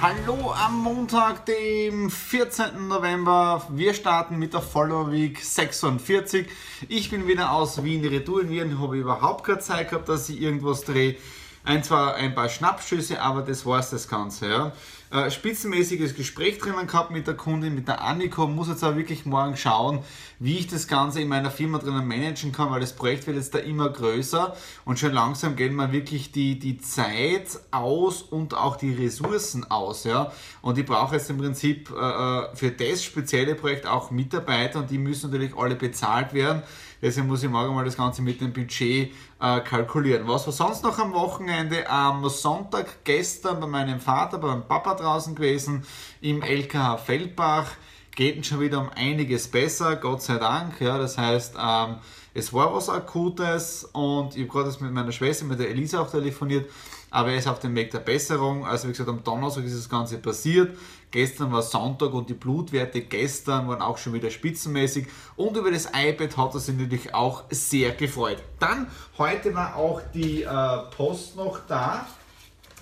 Hallo am Montag, dem 14. November. Wir starten mit der Follower Week 46. Ich bin wieder aus Wien retour in Wien, habe überhaupt keine Zeit gehabt, dass ich irgendwas drehe. Ein, zwar ein paar Schnappschüsse, aber das war es das Ganze. Ja. Äh, spitzenmäßiges Gespräch drinnen gehabt mit der Kundin, mit der Anniko. Muss jetzt auch wirklich morgen schauen, wie ich das Ganze in meiner Firma drinnen managen kann, weil das Projekt wird jetzt da immer größer und schon langsam gehen mir wirklich die, die Zeit aus und auch die Ressourcen aus. Ja? Und ich brauche jetzt im Prinzip äh, äh für das spezielle Projekt auch Mitarbeiter und die müssen natürlich alle bezahlt werden. Deswegen muss ich morgen mal das Ganze mit dem Budget äh, kalkulieren. Was war sonst noch am Wochenende? Am Sonntag gestern bei meinem Vater, bei meinem Papa draußen gewesen, im LKH Feldbach. Geht schon wieder um einiges besser, Gott sei Dank. Ja, das heißt, ähm, es war was Akutes und ich habe gerade mit meiner Schwester, mit der Elisa auch telefoniert, aber er ist auf dem Weg der Besserung. Also wie gesagt, am Donnerstag ist das Ganze passiert. Gestern war Sonntag und die Blutwerte gestern waren auch schon wieder spitzenmäßig. Und über das iPad hat er sich natürlich auch sehr gefreut. Dann, heute war auch die äh, Post noch da.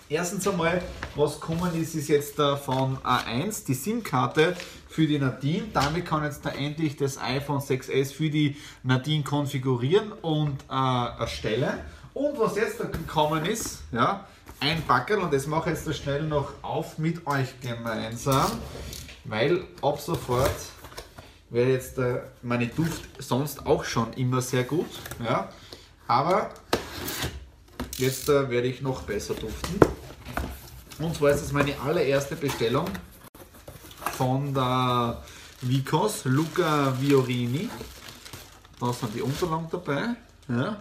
Erstens einmal, was kommen ist, ist jetzt äh, von A1, die SIM-Karte für die Nadine. Damit kann jetzt da endlich das iPhone 6S für die Nadine konfigurieren und äh, erstellen. Und was jetzt da gekommen ist, ja, ein Backel und das mache ich jetzt da schnell noch auf mit euch gemeinsam, weil ab sofort wäre jetzt äh, meine Duft sonst auch schon immer sehr gut, ja, aber jetzt äh, werde ich noch besser duften. Und zwar ist das meine allererste Bestellung von der Vicos Luca Viorini. Da sind die Unterlagen dabei. Ja.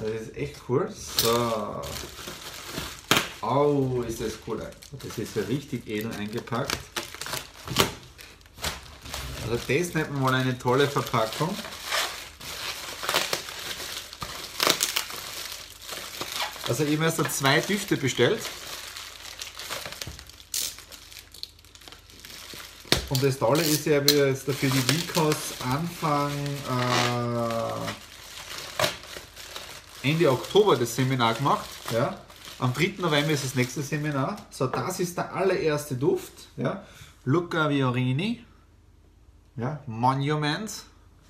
Das ist echt cool. So. Oh, ist das cool. Das ist ja richtig edel eingepackt. Also das nennt man mal eine tolle Verpackung. Also ich habe erst zwei Düfte bestellt. Und das Tolle ist ja, wie jetzt für die Vicos Anfang äh, Ende Oktober das Seminar gemacht. Ja. Am 3. November ist das nächste Seminar. So, das ist der allererste Duft. Ja. Luca Viorini. Ja. Monument,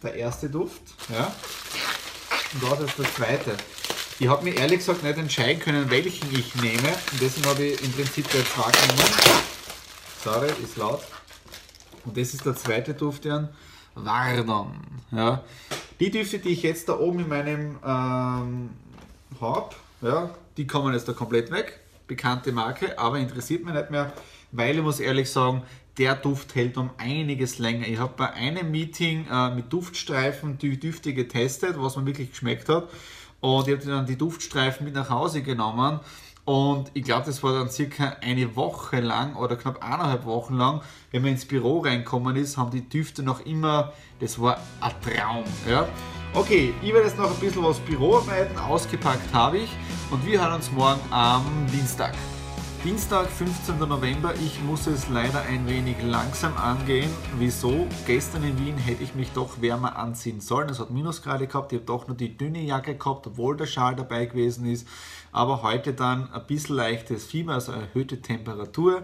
der erste Duft. Ja. Und das ist der zweite. Ich habe mir ehrlich gesagt nicht entscheiden können, welchen ich nehme. Und deswegen habe ich im Prinzip der zwei genommen. Sorry, ist laut. Und das ist der zweite Duft, Jan. Vardon. Ja. Die Düfte, die ich jetzt da oben in meinem ähm, habe, ja, die kommen jetzt da komplett weg. Bekannte Marke, aber interessiert mich nicht mehr, weil ich muss ehrlich sagen, der Duft hält um einiges länger. Ich habe bei einem Meeting äh, mit Duftstreifen die Düfte getestet, was mir wirklich geschmeckt hat. Und ich habe dann die Duftstreifen mit nach Hause genommen und ich glaube, das war dann circa eine Woche lang oder knapp eineinhalb Wochen lang, wenn man ins Büro reinkommen ist, haben die Düfte noch immer, das war ein Traum. Ja? Okay, ich werde jetzt noch ein bisschen was Büroarbeiten, ausgepackt habe ich und wir hören uns morgen am Dienstag. Dienstag, 15. November. Ich muss es leider ein wenig langsam angehen. Wieso? Gestern in Wien hätte ich mich doch wärmer anziehen sollen. Es hat Minusgrade gehabt. Ich habe doch nur die dünne Jacke gehabt, obwohl der Schal dabei gewesen ist. Aber heute dann ein bisschen leichtes Fieber, also erhöhte Temperatur.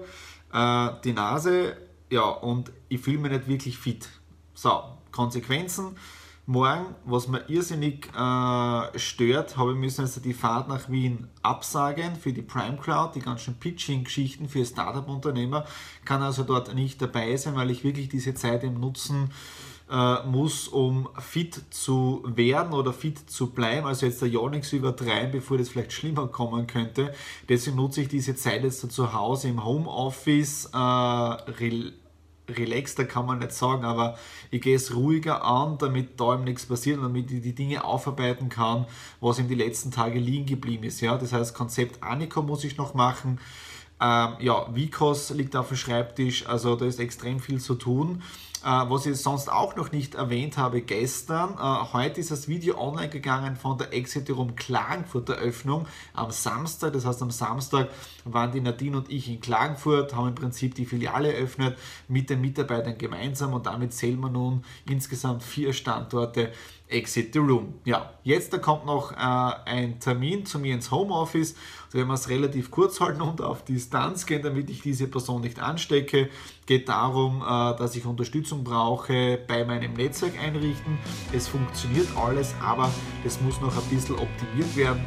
Äh, die Nase, ja, und ich fühle mich nicht wirklich fit. So, Konsequenzen morgen, was mir irrsinnig äh, stört, habe ich müssen also die Fahrt nach Wien absagen für die Prime Cloud, die ganzen Pitching-Geschichten für Startup-Unternehmer, kann also dort nicht dabei sein, weil ich wirklich diese Zeit im Nutzen äh, muss, um fit zu werden oder fit zu bleiben. Also jetzt da ja nichts übertreiben, bevor das vielleicht schlimmer kommen könnte. Deswegen nutze ich diese Zeit jetzt zu Hause im Homeoffice. Äh, relaxter kann man nicht sagen, aber ich gehe es ruhiger an, damit da eben nichts passiert und damit ich die Dinge aufarbeiten kann, was in die letzten Tage liegen geblieben ist. Ja? Das heißt, Konzept Annika muss ich noch machen. Ähm, ja, Vicos liegt auf dem Schreibtisch, also da ist extrem viel zu tun. Äh, was ich sonst auch noch nicht erwähnt habe gestern, äh, heute ist das Video online gegangen von der Exiterum Klagenfurt Eröffnung am Samstag. Das heißt, am Samstag waren die Nadine und ich in Klagenfurt, haben im Prinzip die Filiale eröffnet mit den Mitarbeitern gemeinsam und damit zählen wir nun insgesamt vier Standorte Exit the Room. Ja, jetzt da kommt noch äh, ein Termin zu mir ins Homeoffice. Da werden wir es relativ kurz halten und auf Distanz gehen, damit ich diese Person nicht anstecke. Geht darum, äh, dass ich Unterstützung brauche bei meinem Netzwerk einrichten. Es funktioniert alles, aber es muss noch ein bisschen optimiert werden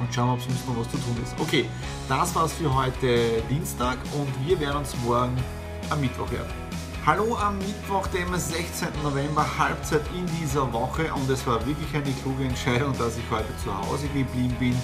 und schauen, ob es sonst noch was zu tun ist. Okay, das war's für heute Dienstag und wir werden uns morgen am Mittwoch hören. Hallo am Mittwoch, dem 16. November, Halbzeit in dieser Woche und es war wirklich eine kluge Entscheidung, dass ich heute zu Hause geblieben bin.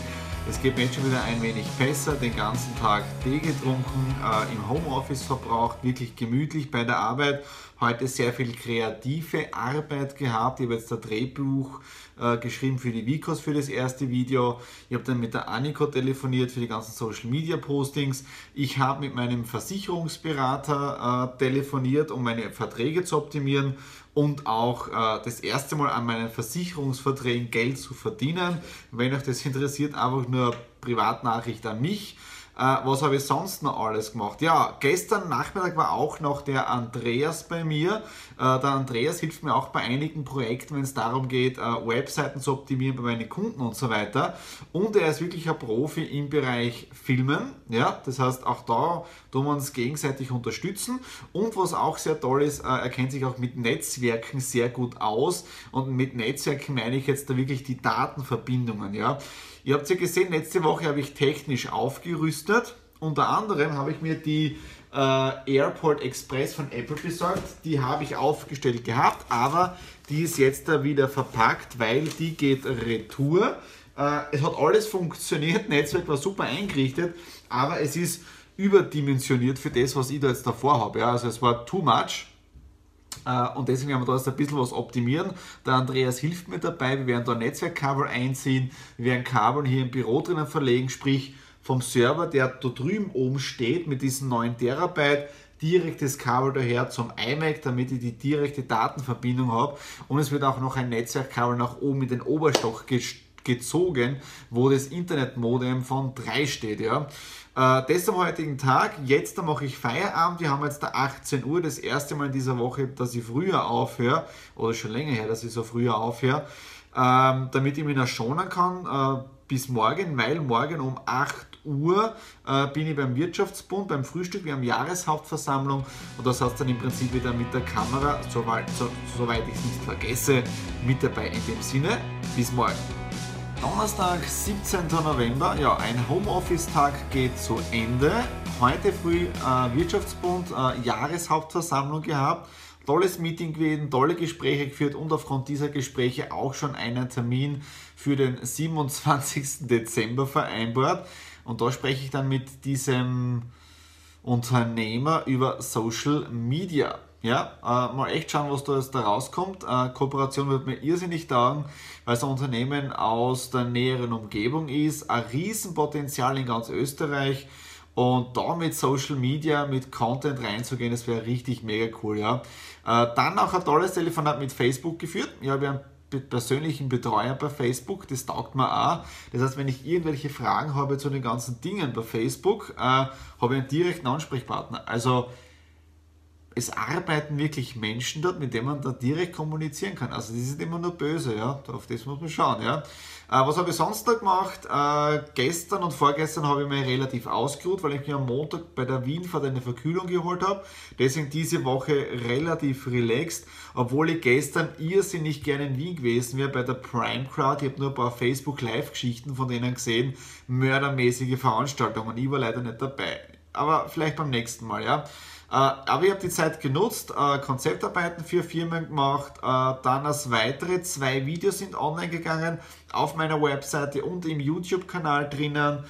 Es geht mir jetzt schon wieder ein wenig besser, den ganzen Tag Tee getrunken, äh, im Homeoffice verbraucht, wirklich gemütlich bei der Arbeit. Heute sehr viel kreative Arbeit gehabt. Ich habe jetzt ein Drehbuch äh, geschrieben für die Vicos für das erste Video. Ich habe dann mit der Aniko telefoniert für die ganzen Social Media Postings. Ich habe mit meinem Versicherungsberater äh, telefoniert, um meine Verträge zu optimieren und auch äh, das erste Mal an meinen Versicherungsverträgen Geld zu verdienen. Wenn euch das interessiert, einfach nur Privatnachricht an mich. Äh, was habe ich sonst noch alles gemacht? Ja, gestern Nachmittag war auch noch der Andreas bei mir. Äh, der Andreas hilft mir auch bei einigen Projekten, wenn es darum geht, äh, Webseiten zu optimieren bei meinen Kunden und so weiter. Und er ist wirklich ein Profi im Bereich Filmen. Ja, das heißt, auch da tun wir uns gegenseitig unterstützen. Und was auch sehr toll ist, er kennt sich auch mit Netzwerken sehr gut aus. Und mit Netzwerken meine ich jetzt da wirklich die Datenverbindungen. Ja. Ihr habt ja gesehen, letzte Woche habe ich technisch aufgerüstet. Unter anderem habe ich mir die äh, Airport Express von Apple besorgt. Die habe ich aufgestellt gehabt, aber die ist jetzt da wieder verpackt, weil die geht retour. Äh, es hat alles funktioniert, Netzwerk war super eingerichtet, aber es ist überdimensioniert für das, was ich da jetzt davor habe. Ja, also es war too much. Äh, und deswegen werden wir da jetzt ein bisschen was optimieren. Der Andreas hilft mir dabei. Wir werden da Netzwerkkabel einziehen. Wir werden Kabel hier im Büro drinnen verlegen, sprich vom Server, der da drüben oben steht mit diesen 9 Terabyte, direktes Kabel daher zum iMac, damit ich die direkte Datenverbindung habe. Und es wird auch noch ein Netzwerkkabel nach oben in den Oberstock gezogen, wo das Internetmodem von 3 steht. Ja. Äh, das am heutigen Tag. Jetzt mache ich Feierabend. Wir haben jetzt da 18 Uhr, das erste Mal in dieser Woche, dass ich früher aufhöre, oder schon länger her, dass ich so früher aufhöre, ähm, damit ich mich noch schonen kann äh, bis morgen, weil morgen um 8 Uhr äh, bin ich beim Wirtschaftsbund, beim Frühstück, wir haben Jahreshauptversammlung und das heißt dann im Prinzip wieder mit der Kamera, soweit, so, soweit ich es nicht vergesse, mit dabei. In dem Sinne, bis morgen. Donnerstag, 17. November, ja, ein Homeoffice-Tag geht zu Ende. Heute früh äh, Wirtschaftsbund äh, Jahreshauptversammlung gehabt. Tolles Meeting gewesen, tolle Gespräche geführt und aufgrund dieser Gespräche auch schon einen Termin für den 27. Dezember vereinbart. Und da spreche ich dann mit diesem Unternehmer über Social Media. Ja, äh, mal echt schauen, was da jetzt da rauskommt. Äh, Kooperation wird mir irrsinnig taugen, weil es ein Unternehmen aus der näheren Umgebung ist, ein Riesenpotenzial in ganz Österreich und da mit Social Media, mit Content reinzugehen, das wäre richtig mega cool. Ja. Äh, dann auch ein tolles Telefonat mit Facebook geführt. Ich habe einen persönlichen Betreuer bei Facebook, das taugt mir auch. Das heißt, wenn ich irgendwelche Fragen habe zu den ganzen Dingen bei Facebook, äh, habe ich einen direkten Ansprechpartner. Also es arbeiten wirklich Menschen dort, mit denen man da direkt kommunizieren kann. Also die sind immer nur böse, ja. Auf das muss man schauen, ja. Äh, was habe ich sonst da gemacht? Äh, gestern und vorgestern habe ich mich relativ ausgeruht, weil ich mir am Montag bei der Wienfahrt eine Verkühlung geholt habe. Deswegen diese Woche relativ relaxed, obwohl ich gestern irrsinnig gerne in Wien gewesen wäre bei der Prime Crowd. Ich habe nur ein paar Facebook Live-Geschichten von denen gesehen, mördermäßige Veranstaltungen. Ich war leider nicht dabei. Aber vielleicht beim nächsten Mal, ja. Aber ich habe die Zeit genutzt, Konzeptarbeiten für Firmen gemacht, dann als weitere zwei Videos sind online gegangen auf meiner Webseite und im YouTube-Kanal drinnen,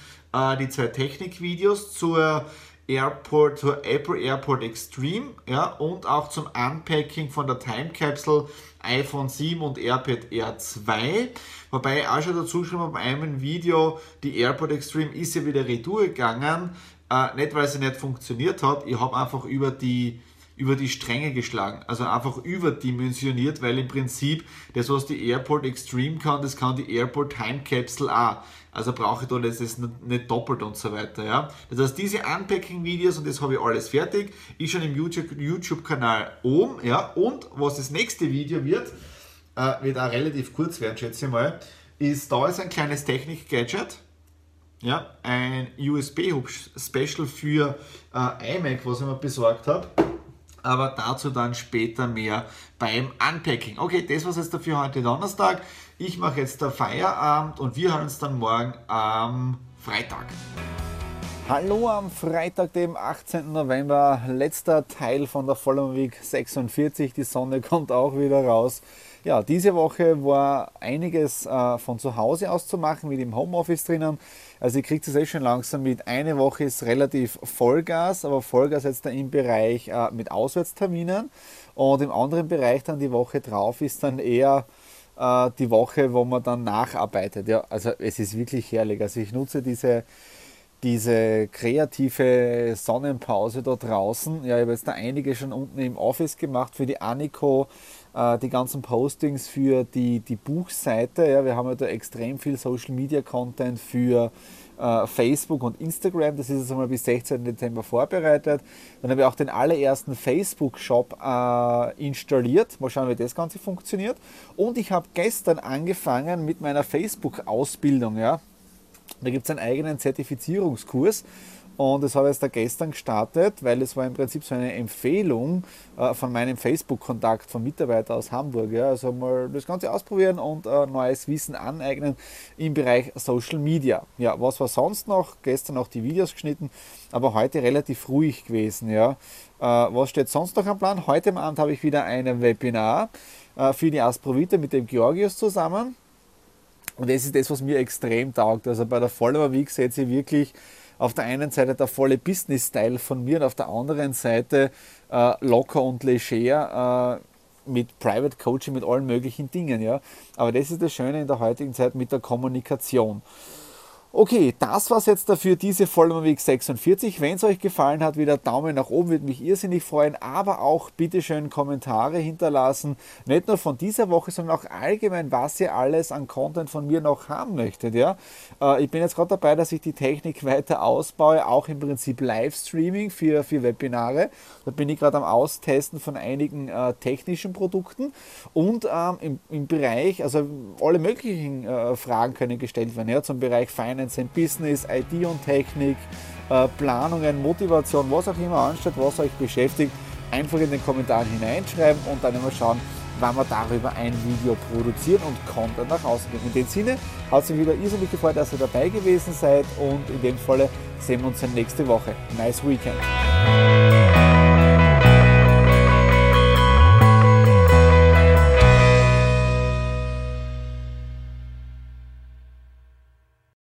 die zwei Technikvideos zur Airport, zur Apple Airport Extreme ja, und auch zum Unpacking von der Time Capsule iPhone 7 und AirPad Air 2. Wobei ich auch schon dazu geschrieben bei einem Video, die AirPod Extreme ist ja wieder retour gegangen. Äh, nicht, weil sie nicht funktioniert hat, ich habe einfach über die über die Stränge geschlagen, also einfach überdimensioniert, weil im Prinzip das, was die Airport Extreme kann, das kann die Airport Time Capsule auch. Also brauche ich da das nicht doppelt und so weiter. Ja? Das heißt, diese Unpacking-Videos und das habe ich alles fertig, ist schon im YouTube-Kanal oben. Ja? Und was das nächste Video wird, äh, wird auch relativ kurz werden, schätze ich mal, ist, da ist ein kleines Technik-Gadget. Ja, ein USB-Hub-Special für äh, iMac, was ich mir besorgt habe aber dazu dann später mehr beim Unpacking. Okay, das war es jetzt dafür heute Donnerstag. Ich mache jetzt der Feierabend und wir hören uns dann morgen am Freitag. Hallo am Freitag, dem 18. November, letzter Teil von der Follow Week 46. Die Sonne kommt auch wieder raus. Ja, diese Woche war einiges äh, von zu Hause aus zu machen, mit dem Homeoffice drinnen. Also ihr kriegt es eh schon langsam mit. Eine Woche ist relativ Vollgas, aber Vollgas jetzt da im Bereich äh, mit Auswärtsterminen. Und im anderen Bereich dann die Woche drauf ist dann eher äh, die Woche, wo man dann nacharbeitet. Ja, also es ist wirklich herrlich. Also ich nutze diese diese kreative Sonnenpause da draußen. Ja, ich habe jetzt da einige schon unten im Office gemacht für die Aniko, äh, die ganzen Postings für die, die Buchseite. Ja, wir haben ja da extrem viel Social Media Content für äh, Facebook und Instagram. Das ist jetzt einmal bis 16. Dezember vorbereitet. Dann habe ich auch den allerersten Facebook-Shop äh, installiert. Mal schauen, wie das Ganze funktioniert. Und ich habe gestern angefangen mit meiner Facebook-Ausbildung. Ja. Da gibt es einen eigenen Zertifizierungskurs. Und das habe ich jetzt gestern gestartet, weil es war im Prinzip so eine Empfehlung äh, von meinem Facebook-Kontakt vom Mitarbeiter aus Hamburg. Also mal das Ganze ausprobieren und äh, neues Wissen aneignen im Bereich Social Media. Ja, was war sonst noch? Gestern auch die Videos geschnitten, aber heute relativ ruhig gewesen. Ja. Äh, was steht sonst noch am Plan? Heute Abend habe ich wieder ein Webinar für die Asprovita mit dem Georgius zusammen. Und das ist das, was mir extrem taugt. Also bei der Follower Week setze ich wirklich auf der einen Seite der volle Business-Style von mir und auf der anderen Seite äh, locker und leger äh, mit Private Coaching, mit allen möglichen Dingen. Ja? Aber das ist das Schöne in der heutigen Zeit mit der Kommunikation. Okay, das war's jetzt dafür, diese Folge Week 46. Wenn es euch gefallen hat, wieder Daumen nach oben, würde mich irrsinnig freuen, aber auch bitte schön Kommentare hinterlassen. Nicht nur von dieser Woche, sondern auch allgemein, was ihr alles an Content von mir noch haben möchtet. Ja? Äh, ich bin jetzt gerade dabei, dass ich die Technik weiter ausbaue, auch im Prinzip Livestreaming für, für Webinare. Da bin ich gerade am Austesten von einigen äh, technischen Produkten und ähm, im, im, Bereich, also alle möglichen äh, Fragen können gestellt werden, ja, zum Bereich Finance Finance and Business, IT und Technik, äh, Planungen, Motivation, was auch immer ansteht, was euch beschäftigt, einfach in den Kommentaren hineinschreiben und dann immer schauen, wann wir darüber ein Video produzieren und Content nach außen geben. In dem Sinne hat es mich wieder irrsinnig gefreut, dass ihr dabei gewesen seid und in dem Falle sehen wir uns dann nächste Woche. Nice Weekend!